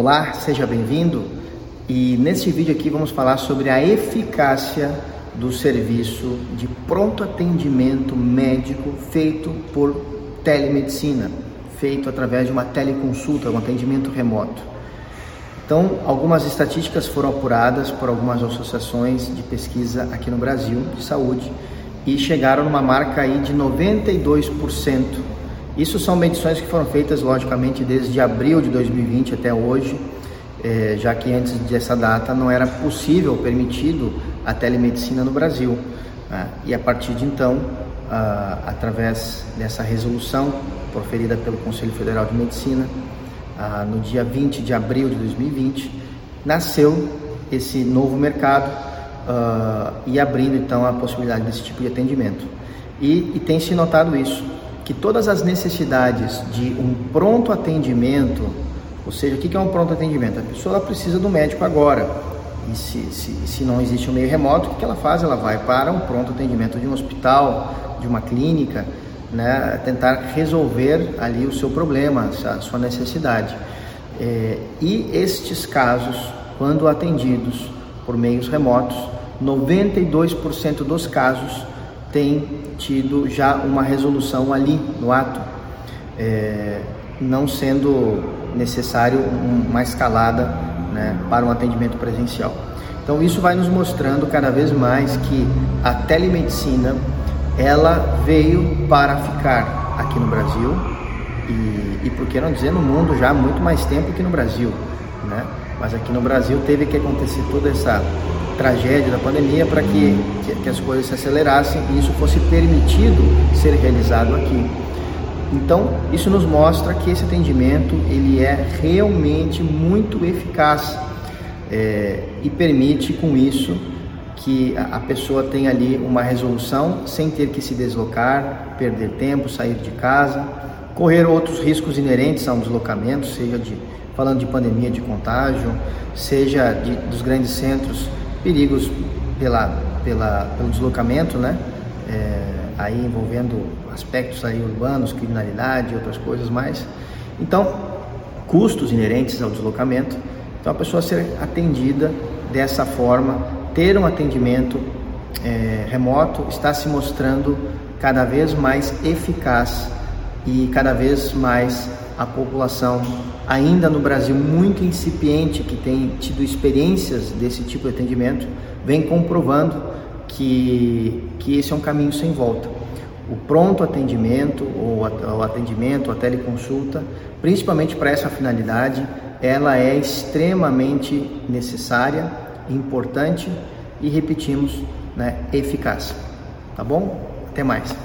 Olá, seja bem-vindo. E neste vídeo aqui vamos falar sobre a eficácia do serviço de pronto atendimento médico feito por telemedicina, feito através de uma teleconsulta, um atendimento remoto. Então, algumas estatísticas foram apuradas por algumas associações de pesquisa aqui no Brasil de saúde e chegaram numa marca aí de 92%. Isso são medições que foram feitas, logicamente, desde abril de 2020 até hoje, é, já que antes dessa data não era possível, permitido a telemedicina no Brasil. Né? E a partir de então, ah, através dessa resolução proferida pelo Conselho Federal de Medicina, ah, no dia 20 de abril de 2020, nasceu esse novo mercado uh, e abrindo então a possibilidade desse tipo de atendimento. E, e tem se notado isso, que todas as necessidades de um pronto atendimento, ou seja, o que é um pronto atendimento? A pessoa precisa do médico agora. E se, se, se não existe um meio remoto, o que ela faz? Ela vai para um pronto atendimento de um hospital, de uma clínica, né, tentar resolver ali o seu problema, a sua necessidade. É, e estes casos, quando atendidos por meios remotos, 92% dos casos têm tido já uma resolução ali no ato, é, não sendo necessário uma escalada né, para um atendimento presencial. Então isso vai nos mostrando cada vez mais que a telemedicina ela veio para ficar aqui no Brasil e, e por que não dizer no mundo já há muito mais tempo que no Brasil, né? Mas aqui no Brasil teve que acontecer toda essa tragédia da pandemia para que, que, que, as coisas se acelerassem e isso fosse permitido ser realizado aqui. Então, isso nos mostra que esse atendimento ele é realmente muito eficaz é, e permite com isso que a pessoa tenha ali uma resolução sem ter que se deslocar, perder tempo, sair de casa, correr outros riscos inerentes a um deslocamento, seja de falando de pandemia de contágio, seja de, dos grandes centros, perigos pela, pela, pelo deslocamento, né? É, aí envolvendo aspectos aí urbanos, criminalidade e outras coisas mais. Então, custos inerentes ao deslocamento. Então, a pessoa ser atendida dessa forma, ter um atendimento é, remoto, está se mostrando cada vez mais eficaz e cada vez mais a população ainda no Brasil muito incipiente que tem tido experiências desse tipo de atendimento vem comprovando que, que esse é um caminho sem volta. O pronto atendimento ou o atendimento, a teleconsulta, principalmente para essa finalidade, ela é extremamente necessária, importante e repetimos, né, eficaz. Tá bom? Até mais.